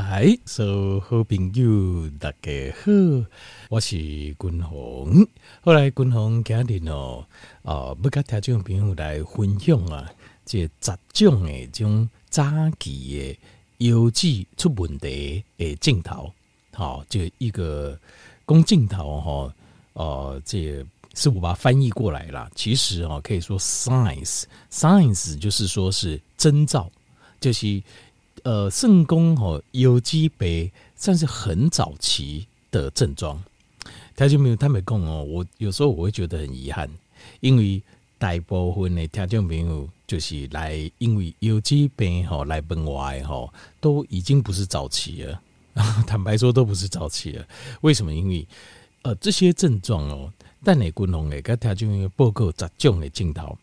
嗨，所有好朋友大家好，我是君鸿。后来君鸿今日哦，啊、要跟听众朋友来分享啊，这十种的这种早期的腰子出问题的镜头，好，这一个公镜头哈，呃，这是我把它翻译过来了。其实哦，可以说 signs，signs 就是说是征兆，就是。呃，肾功吼腰子背算是很早期的症状，他就没有他没讲哦。我有时候我会觉得很遗憾，因为大部分的听众朋友就是来因为腰子背吼来问我的吼，都已经不是早期了。坦白说，都不是早期了。为什么？因为呃，这些症状哦，但你共同的跟听众朋友报告十种的镜头，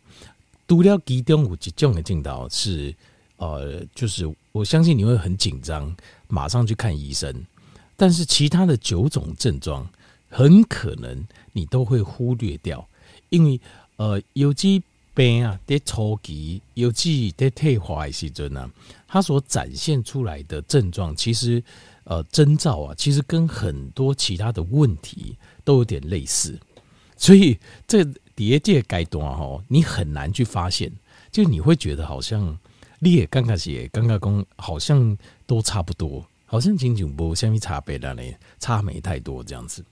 除了其中有一种的镜头是。呃，就是我相信你会很紧张，马上去看医生。但是其他的九种症状，很可能你都会忽略掉，因为呃，有机病啊，在初期，有机在退化的时阵呢，它所展现出来的症状，其实呃征兆啊，其实跟很多其他的问题都有点类似。所以这叠界阶段哦，你很难去发现，就你会觉得好像。你也刚开始，刚刚讲好像都差不多，好像仅仅不相比差别的呢，差没太多这样子。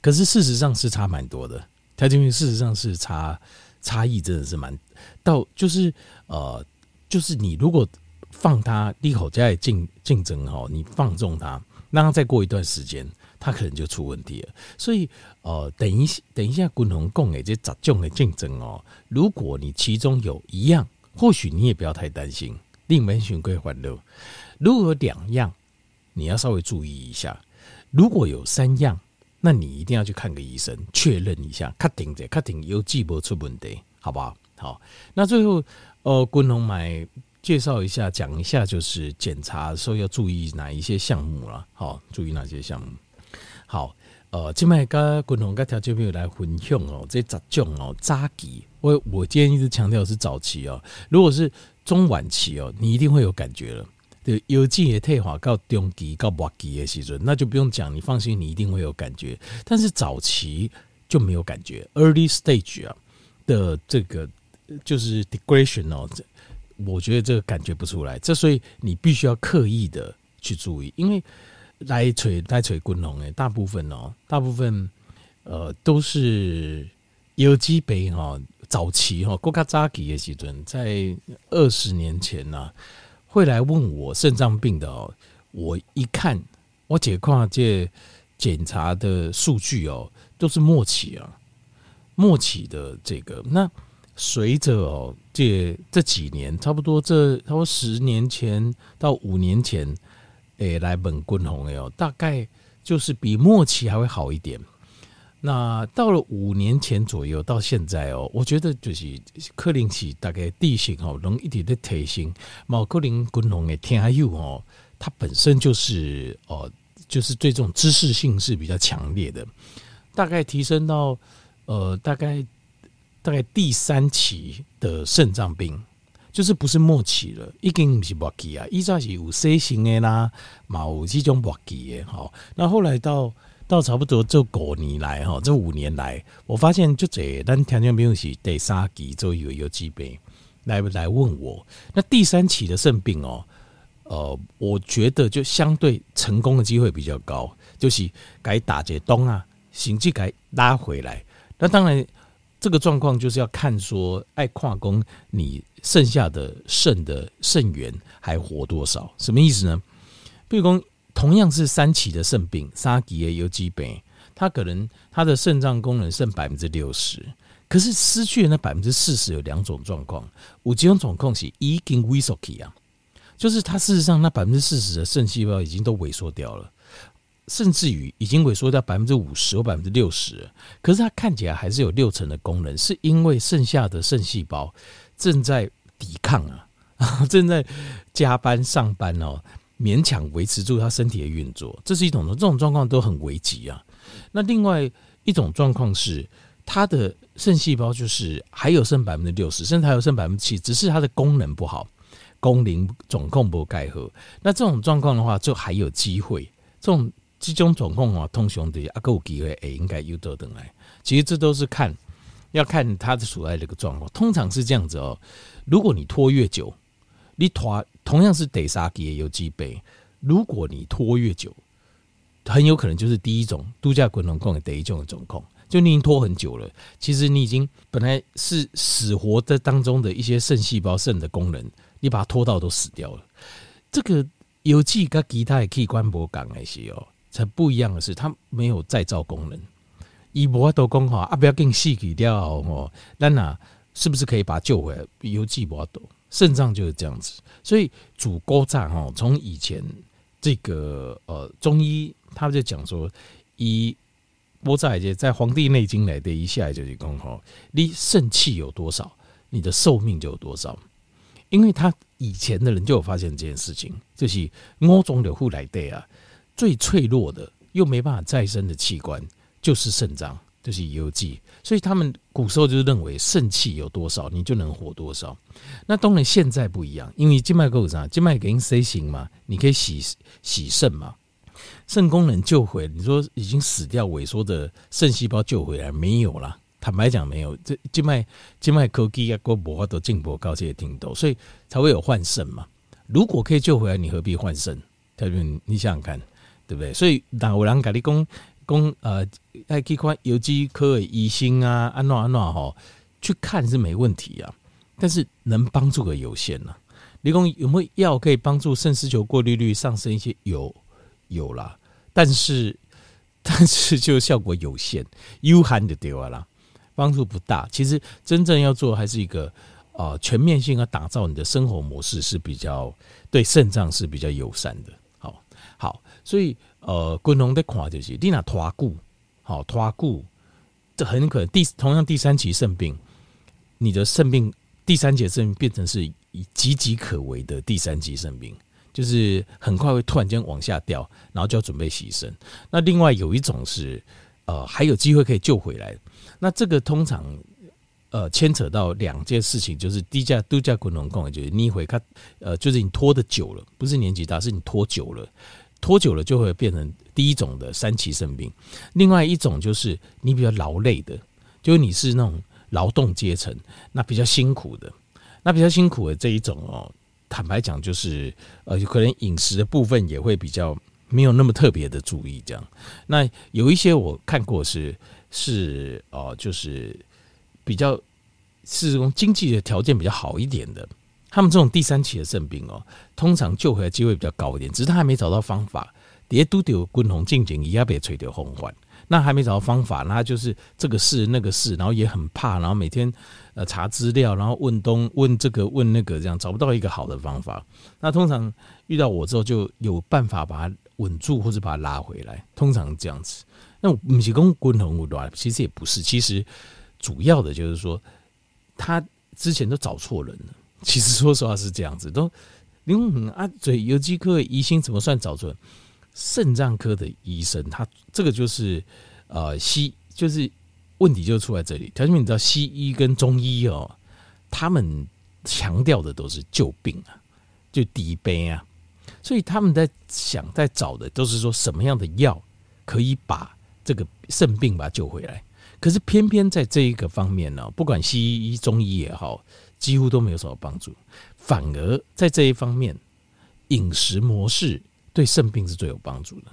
可是事实上是差蛮多的，它这边事实上是差差异真的是蛮到，就是呃，就是你如果放他利口在竞竞争哈，你放纵他，那它再过一段时间，他可能就出问题了。所以呃，等一等一下，共同共诶这杂种的竞争哦，如果你其中有一样。或许你也不要太担心，另门寻归欢乐。如果有两样，你要稍微注意一下；如果有三样，那你一定要去看个医生，确认一下，确定的，确定有记不出问题，好不好？好，那最后，呃，君鸿买介绍一下，讲一下，就是检查的时候要注意哪一些项目了。好，注意哪些项目？好。呃，今麦跟共同跟条件朋友来分享哦，这十种哦，早期我我今天一直强调是早期哦，如果是中晚期哦，你一定会有感觉了。对，有进也退化到中期到末期的时阵，那就不用讲，你放心，你一定会有感觉。但是早期就没有感觉，early stage 啊的这个就是 degradation 哦，我觉得这个感觉不出来，这所以你必须要刻意的去注意，因为。来锤来锤滚龙诶，大部分哦，大部分呃都是有机肥哈，早期哈，国家早期的时阵，在二十年前呐、会来问我肾脏病的哦，我一看我解矿这检查的数据哦，都是末期啊，末期的这个，那随着哦这这几年，差不多这差不多十年前到五年前。诶，来本君鸿的哦，大概就是比末期还会好一点。那到了五年前左右到现在哦，我觉得就是克林奇大概地形哦，容易一点的提升。某可能君鸿的天佑哦，它本身就是哦，就是对这种知识性是比较强烈的。大概提升到呃，大概大概第三期的肾脏病。就是不是末期了，已经不是末期啊，依照是有 C 型的啦，嘛有这种末期的哈。那后来到到差不多这五年来哈，这五年来，我发现就这，但条件没有是第三期就有有几杯来来问我。那第三期的肾病哦，呃，我觉得就相对成功的机会比较高，就是该打解冻啊，甚至该拉回来。那当然。这个状况就是要看说，爱跨工你剩下的肾的肾源还活多少？什么意思呢？譬如说，同样是三期的肾病，三期的腰子病，它可能它的肾脏功能剩百分之六十，可是失去了那百分之四十有两种状况，有几种状况是已经萎缩起啊，就是它事实上那百分之四十的肾细胞已经都萎缩掉了。甚至于已经萎缩到百分之五十或百分之六十，可是它看起来还是有六成的功能，是因为剩下的肾细胞正在抵抗啊，正在加班上班哦，勉强维持住它身体的运作。这是一种这种状况都很危急啊。那另外一种状况是，它的肾细胞就是还有剩百分之六十，甚至还有剩百分之七，只是它的功能不好。功能状况不盖合，那这种状况的话，就还有机会。这种这种状况啊，通常的啊，够机会也，应该有得等来。其实这都是看，要看他的所在的一个状况。通常是这样子哦，如果你拖越久，你拖同样是第三期的游击杯，如果你拖越久，很有可能就是第一种度假滚轮控的第一种的状况。就你已经拖很久了，其实你已经本来是死活的当中的一些肾细胞、肾的功能，你把它拖到都死掉了。这个邮寄跟其他的器官不讲那些哦，才不一样的是，它没有再造功能。以我都讲哈，啊不要更细给掉哦，那那是不是可以把它救回来？邮寄不都肾脏就是这样子，所以主锅脏哦，从以前这个呃中医他就讲说以。我在在《黄帝内经》来的一下就是讲吼，你肾气有多少，你的寿命就有多少。因为他以前的人就有发现这件事情，就是五脏六腑来的啊，最脆弱的又没办法再生的器官就是肾脏，就是邮寄。所以他们古时候就认为肾气有多少，你就能活多少。那当然现在不一样，因为静脉构造，静脉给你 C 型嘛，你可以洗洗肾嘛。肾功能救回，你说已经死掉萎缩的肾细胞救回来没有啦？坦白讲没有。这静脉静脉科技啊，国博都进步高这些听懂，所以才会有换肾嘛。如果可以救回来，你何必换肾？特别你想想看，对不对？所以那我让咖喱公公呃，爱去看有机科的医生啊，安诺安诺哈，去看是没问题啊，但是能帮助的有限呐、啊。你讲有没有药可以帮助肾丝球过滤率上升一些？有。有啦，但是 但是就效果有限，有限就对了，帮助不大。其实真正要做还是一个呃全面性，啊打造你的生活模式是比较对肾脏是比较友善的。好，好，所以呃，共同的看就是你那拖久，好拖久，这很可能第同样第三期肾病，你的肾病第三期肾病变成是岌岌可危的第三级肾病。就是很快会突然间往下掉，然后就要准备牺牲。那另外有一种是，呃，还有机会可以救回来。那这个通常，呃，牵扯到两件事情，就是低价度假滚轮工，就是你会看，呃，就是你拖得久了，不是年纪大，是你拖久了，拖久了就会变成第一种的三期肾病。另外一种就是你比较劳累的，就是你是那种劳动阶层，那比较辛苦的，那比较辛苦的这一种哦。坦白讲，就是呃，可能饮食的部分也会比较没有那么特别的注意这样。那有一些我看过是是哦，就是比较是这种经济的条件比较好一点的，他们这种第三期的肾病哦，通常救回来机会比较高一点，只是他还没找到方法。叠都丢滚红静静，一下被吹掉红环。那还没找到方法，那就是这个事那个事，然后也很怕，然后每天呃查资料，然后问东问这个问那个，这样找不到一个好的方法。那通常遇到我之后，就有办法把它稳住或者把它拉回来。通常这样子。那我们提供滚红无其实也不是，其实主要的就是说他之前都找错人了。其实说实话是这样子，都因为啊，嘴有机科疑心怎么算找准？肾脏科的医生，他这个就是呃西，就是问题就出在这里。条件你知道西医跟中医哦，他们强调的都是救病啊，就低杯啊，所以他们在想在找的都是说什么样的药可以把这个肾病把它救回来。可是偏偏在这一个方面呢，不管西医中医也好，几乎都没有什么帮助，反而在这一方面饮食模式。对肾病是最有帮助的，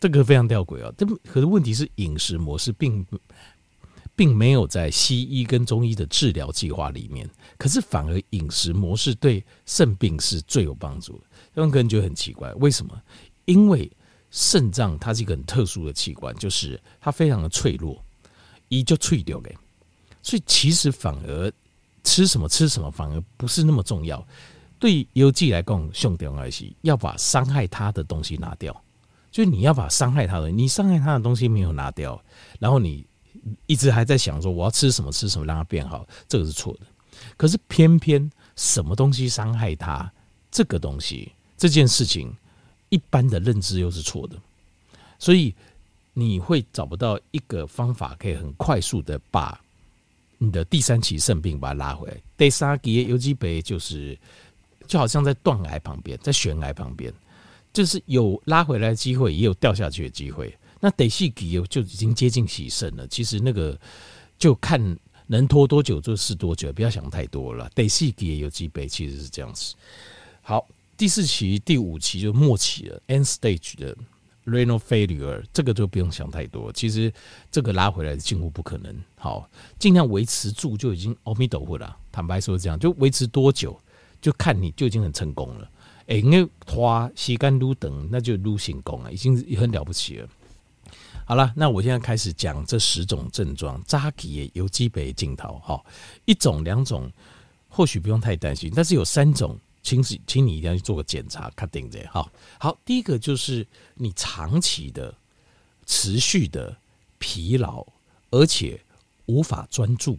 这个非常吊诡啊！这可是问题是饮食模式并并没有在西医跟中医的治疗计划里面，可是反而饮食模式对肾病是最有帮助的。让个人觉得很奇怪，为什么？因为肾脏它是一个很特殊的器官，就是它非常的脆弱，一就脆掉给，所以其实反而吃什么吃什么反而不是那么重要。对邮寄来讲，兄弟而是要把伤害他的东西拿掉，就是你要把伤害他的，你伤害他的东西没有拿掉，然后你一直还在想说我要吃什么吃什么让他变好，这个是错的。可是偏偏什么东西伤害他，这个东西这件事情，一般的认知又是错的，所以你会找不到一个方法可以很快速的把你的第三期肾病把它拉回来。第三期的游击杯就是。就好像在断崖旁边，在悬崖旁边，就是有拉回来的机会，也有掉下去的机会。那得细给就已经接近洗肾了。其实那个就看能拖多久就是多久，不要想太多了。得细给也有几倍，其实是这样子。好，第四期、第五期就末期了，end stage 的 renal failure，这个就不用想太多。其实这个拉回来近乎不可能。好，尽量维持住就已经阿弥陀佛了。坦白说，这样就维持多久，就看你就已经很成功了。哎，因为花吸干撸等，那就撸成功了，已经很了不起了。好了，那我现在开始讲这十种症状。早期有几杯镜头，哈，一种两种或许不用太担心，但是有三种，请请你一定要去做个检查，看定的哈。好，第一个就是你长期的、持续的疲劳，而且无法专注。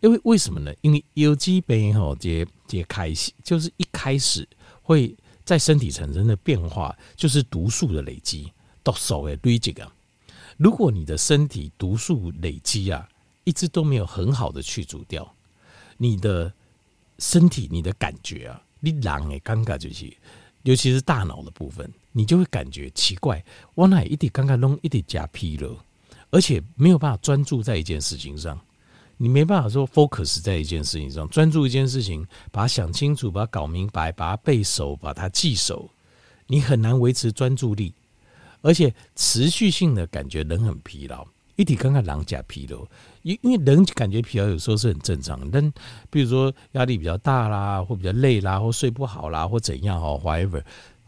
因为为什么呢？因为有机杯哈，这这开始就是一开始会在身体产生的变化，就是毒素的累积，毒素的堆积啊。如果你的身体毒素累积啊，一直都没有很好的去除掉，你的身体、你的感觉啊，你狼诶尴尬就是，尤其是大脑的部分，你就会感觉奇怪，我那一点尴尬弄一点加疲了，而且没有办法专注在一件事情上，你没办法说 focus 在一件事情上，专注一件事情，把它想清楚，把它搞明白，把它背熟，把它记熟，你很难维持专注力。而且持续性的感觉人很疲劳，一提看看狼甲疲劳，因因为人感觉疲劳有时候是很正常，但比如说压力比较大啦，或比较累啦，或睡不好啦，或怎样哦，whatever。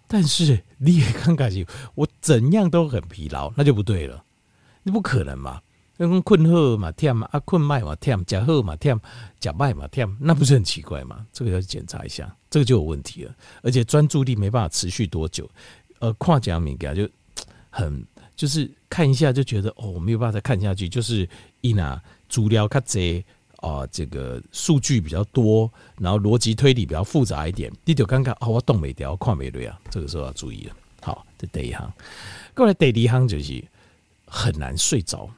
但是你也看感觉我怎样都很疲劳，那就不对了，那不可能嘛？那困后嘛忝嘛，啊困麦嘛忝，假后嘛忝，假麦嘛忝，那不是很奇怪吗？这个要检查一下，这个就有问题了。而且专注力没办法持续多久，呃，跨讲敏感就。很就是看一下就觉得哦，没有办法再看下去，就是一拿资料卡贼啊，这个数据比较多，然后逻辑推理比较复杂一点，你就看看哦，我动没掉，看没对啊，这个时候要注意了。好，这第一行，过来第二行就是很难睡着。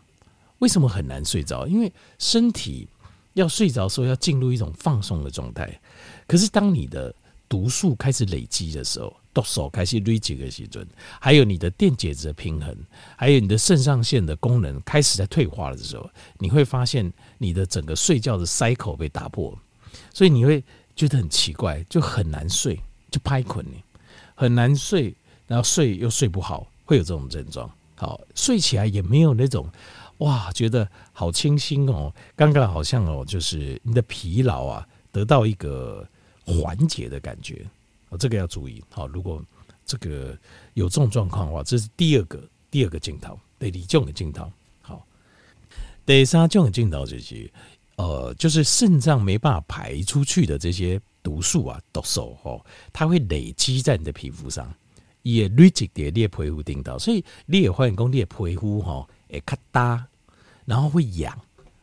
为什么很难睡着？因为身体要睡着的时候要进入一种放松的状态，可是当你的毒素开始累积的时候。毒素开始累积的时阵，还有你的电解质的平衡，还有你的肾上腺的功能开始在退化的时候，你会发现你的整个睡觉的 cycle 被打破，所以你会觉得很奇怪，就很难睡，就拍困你，很难睡，然后睡又睡不好，会有这种症状。好，睡起来也没有那种哇，觉得好清新哦，刚刚好像哦，就是你的疲劳啊得到一个缓解的感觉。哦，这个要注意。好，如果这个有这种状况的话，这是第二个第二个镜头，对，第二种的镜头。好，第三种的镜头就是，呃，就是肾脏没办法排出去的这些毒素啊，毒素哦，它会累积在你的皮肤上，也累积在你的皮肤顶到，所以你也发现说你的皮肤哈，会咔哒，然后会痒。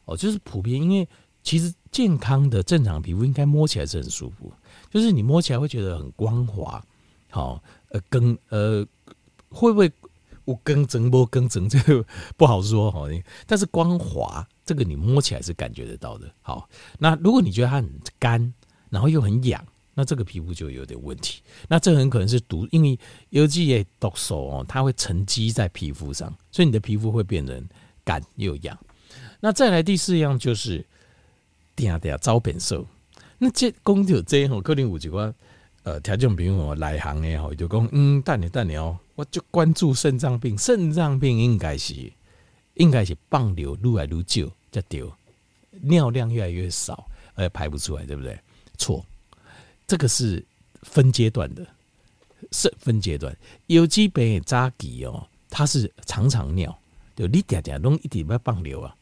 哦，就是普遍，因为其实健康的正常皮肤应该摸起来是很舒服。就是你摸起来会觉得很光滑，好，呃，更呃，会不会我更整不更整这个不好说哈，但是光滑这个你摸起来是感觉得到的。好，那如果你觉得它很干，然后又很痒，那这个皮肤就有点问题。那这很可能是毒，因为有机的毒素哦，它会沉积在皮肤上，所以你的皮肤会变成干又痒。那再来第四样就是，点点招变瘦。那这讲到这吼，可能有一个呃听众朋友来行的吼，就讲嗯，等你等你哦，我就关注肾脏病，肾脏病应该是应该是放流越来越少才对，尿量越来越少，而排不出来，对不对？错，这个是分阶段的，是分阶段。有几杯早期哦，它是常常尿，就你点点拢一直要放流啊，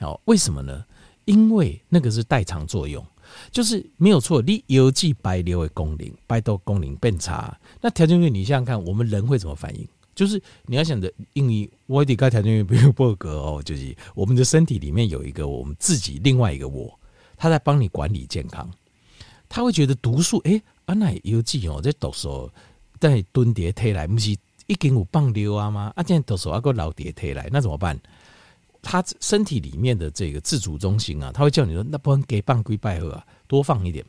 好，为什么呢？因为那个是代偿作用。就是没有错，你邮寄白流的功能，白豆功能变差。那条件员，你想想看，我们人会怎么反应？就是你要想着，因为我得跟条件员不用报告哦，就是我们的身体里面有一个我们自己另外一个我，他在帮你管理健康。他会觉得毒素，哎、欸，啊那邮寄哦，这毒素在蹲碟推来，不是已经有放流啊吗？啊，这毒素啊个老碟推来，那怎么办？他身体里面的这个自主中心啊，他会叫你说，那不能给半龟拜喝啊，多放一点，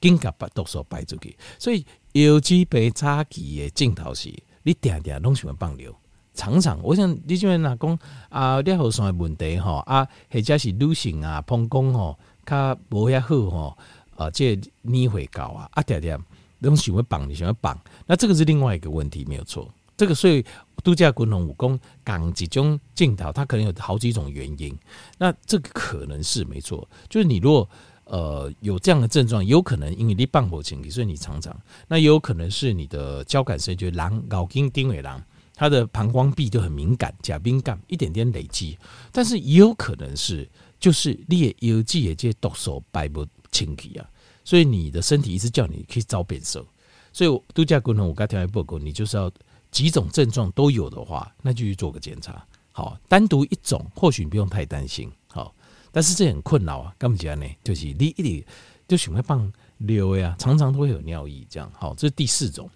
紧甲把毒素排出去。所以腰肌被早期的镜头是，你定定拢喜欢放流。常常，我想你这边若讲啊，尿后酸的问题吼啊，或者是女性啊，膀胱吼较无遐好吼啊，这你会高啊，啊点点拢喜欢绑，你喜欢绑，那这个是另外一个问题，没有错。这个所以度假滚筒武功港几种镜头，它可能有好几种原因。那这个可能是没错，就是你如果呃有这样的症状，有可能因为你半火情，所以你常常，那也有可能是你的交感神经狼脑筋丁尾狼。他的膀胱壁就很敏感，假敏感一点点累积，但是也有可能是就是你也有记也借毒素排不清气啊，所以你的身体一直叫你去找变色，所以度假功能我刚才报告，你就是要几种症状都有的话，那就去做个检查。好，单独一种或许你不用太担心，好，但是这很困扰啊，干嘛讲呢？就是你一点就喜欢放尿呀，常常都会有尿意，这样好，这是第四种。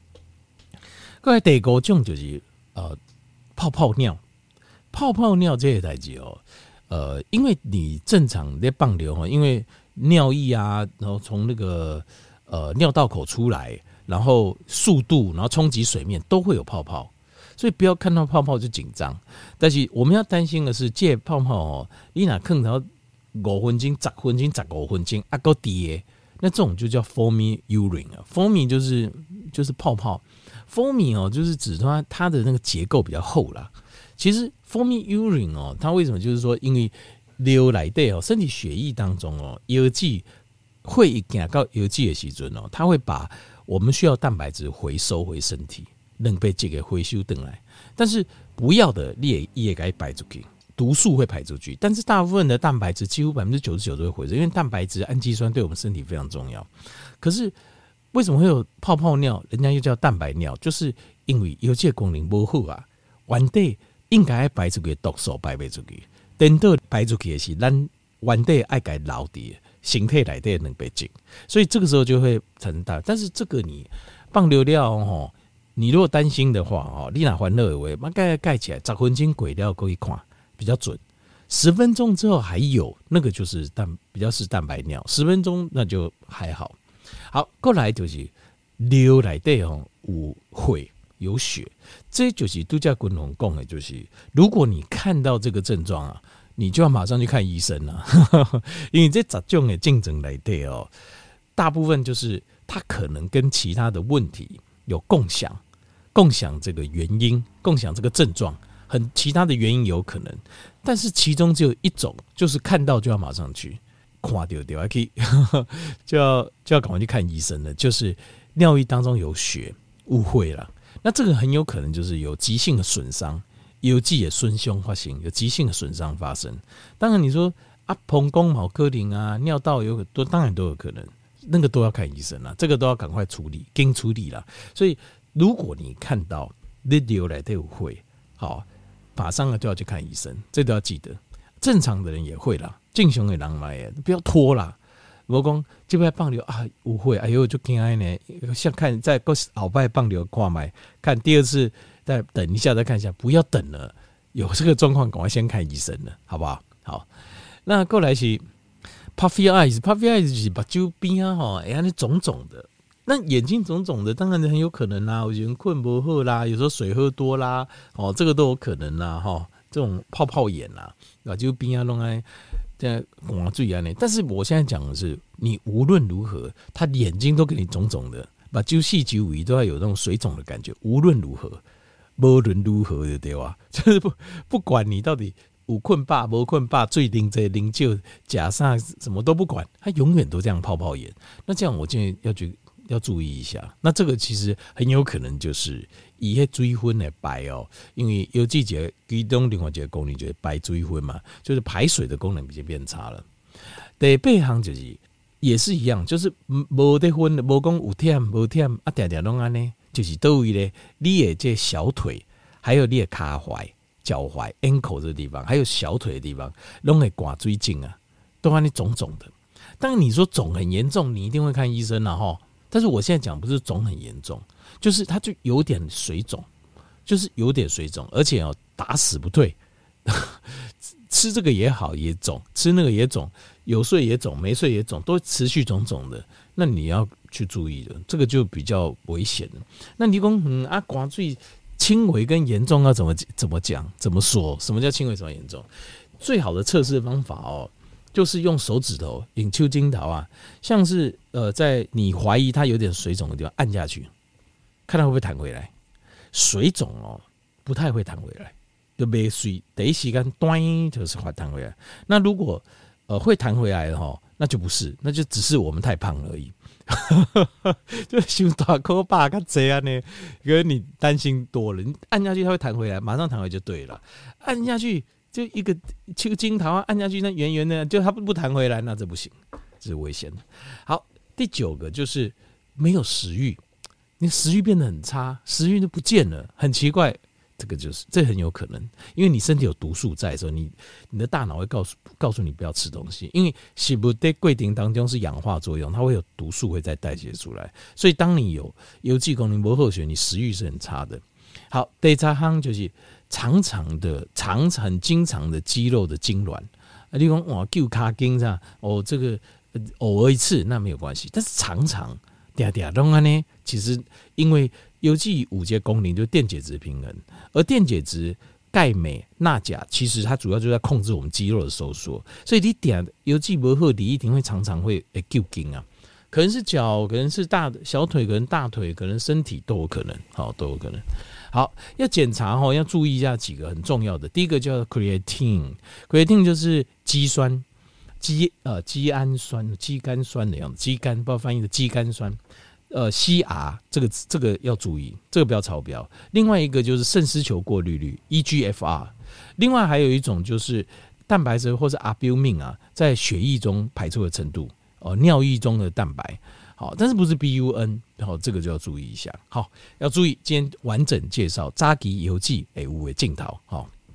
各位第五种就是。呃，泡泡尿，泡泡尿这些代志哦，呃，因为你正常在放流哈，因为尿液啊，然后从那个呃尿道口出来，然后速度，然后冲击水面都会有泡泡，所以不要看到泡泡就紧张。但是我们要担心的是，这泡泡哦，你哪看到五分钟、十分钟、十五分钟啊够低，那这种就叫 foamy urine 啊，foamy 就是就是泡泡。foamy 哦，就是指它它的那个结构比较厚啦。其实 foamy urine 哦，它为什么就是说，因为流来的哦，身体血液当中哦，药剂会一到药剂的时阵哦，它会把我们需要蛋白质回收回身体，能被这个回收等来。但是不要的，你也也该排出去，毒素会排出去。但是大部分的蛋白质，几乎百分之九十九都会回收，因为蛋白质、氨基酸对我们身体非常重要。可是。为什么会有泡泡尿？人家又叫蛋白尿，就是因为有这个功能不好啊。原底应该排出去毒素排不出去，等到排出去的是咱原底爱该老的形态来的能被进，所以这个时候就会成大。但是这个你放流料哦，你如果担心的话哦，你哪欢乐而为，把盖盖起来，十分钟鬼料可以看比较准。十分钟之后还有那个就是蛋比较是蛋白尿，十分钟那就还好。好，过来就是尿内底哦，有血有血，这就是度假滚筒讲的，就是如果你看到这个症状啊，你就要马上去看医生了，因为这十种的症状内底哦，大部分就是它可能跟其他的问题有共享，共享这个原因，共享这个症状，很其他的原因有可能，但是其中只有一种，就是看到就要马上去。垮掉掉，还可以就要 就要赶快去看医生了。就是尿液当中有血，误会了。那这个很有可能就是有急性的损伤，有机也损伤发生，有急性的损伤发生。当然你说啊，膀胱、毛科林啊，尿道有很多，当然都有可能，那个都要看医生了。这个都要赶快处理，跟处理了。所以如果你看到你流来都会好，马上就要去看医生，这都要记得。正常的人也会啦。正常的人嘛，不要拖啦。我讲这边放流啊，误会，哎呦，就惊哀呢。像看在过鳌拜放流挂麦，看第二次再等一下再看一下，不要等了。有这个状况，赶快先看医生了，好不好？好，那过来是 puffy eyes，puffy eyes 就是把周边啊哈，哎呀，那肿肿的，那眼睛肿肿的，当然很有可能啦。我觉得困不喝啦，有时候水喝多啦，哦，这个都有可能啦，哈，这种泡泡眼啦，把周边啊弄哎。在广注意啊，但是我现在讲的是，你无论如何，他眼睛都给你肿肿的，把揪细揪尾都要有那种水肿的感觉。无论如何，无论如何的对吧？就是不不管你到底有困霸无困霸，最顶这零就假上什么都不管，他永远都这样泡泡眼。那这样我建议要去要注意一下。那这个其实很有可能就是。以些追分的白哦，因为有季节其中另外一个功能就是白追分嘛，就是排水的功能比较变差了。第八项就是也是一样，就是无得分，无讲有忝无忝啊，点点拢安呢，就是都为咧，你的这小腿，还有你的脚踝、脚踝 ankle 这个地方，还有小腿的地方，拢会挂水肿啊，都安尼肿肿的。当然你说肿很严重，你一定会看医生了哈。但是我现在讲不是肿很严重。就是它就有点水肿，就是有点水肿，而且哦打死不退，吃这个也好也肿，吃那个也肿，有睡也肿，没睡也肿，都持续肿肿的。那你要去注意的，这个就比较危险了。那你讲嗯啊，刮最轻微跟严重要怎么怎么讲？怎么说？什么叫轻微？什么严重？最好的测试方法哦，就是用手指头引丘金桃啊，像是呃，在你怀疑它有点水肿的地方按下去，看它会不会弹回来。水肿哦，不太会弹回来，就没水第一时间端就是会弹回来。那如果呃会弹回来的哈，那就不是，那就只是我们太胖而已。就胸大口巴较这样呢，因为你担心多了，你按下去它会弹回来，马上弹回就对了。按下去就一个球金桃按下去那圆圆的，就它不不弹回来，那这不行，这是危险的。好，第九个就是没有食欲。你食欲变得很差，食欲就不见了，很奇怪。这个就是这很有可能，因为你身体有毒素在的时候，你你的大脑会告诉告诉你不要吃东西，因为食物在规定当中是氧化作用，它会有毒素会再代谢出来。所以当你有邮寄功能不和血，你食欲是很差的。好，第三项就是常常的、常常经常的肌肉的痉挛啊，你讲哇，旧卡筋这样哦，这个偶尔一次那没有关系，但是常常。嗲嗲弄啊呢，其实因为邮寄五阶功能就是电解质平衡，而电解质钙、镁、钠、钾，其实它主要就在控制我们肌肉的收缩，所以你点邮寄不合理，一定会常常会诶揪筋啊，可能是脚，可能是大小腿，可能大腿，可能身体都有可能，好都有可能。好，要检查哈，要注意一下几个很重要的，第一个叫 creatine，creatine 就是肌酸。肌呃肌氨酸、肌酐酸的样子，肌酐不知道翻译的肌酐酸，呃 CR 这个这个要注意，这个不要超标。另外一个就是肾丝球过滤率 EGFR，另外还有一种就是蛋白质或是 albumin 啊，在血液中排出的程度哦，尿液中的蛋白好，但是不是 BUN，然后这个就要注意一下。好，要注意，今天完整介绍扎吉邮寄诶五位镜头好。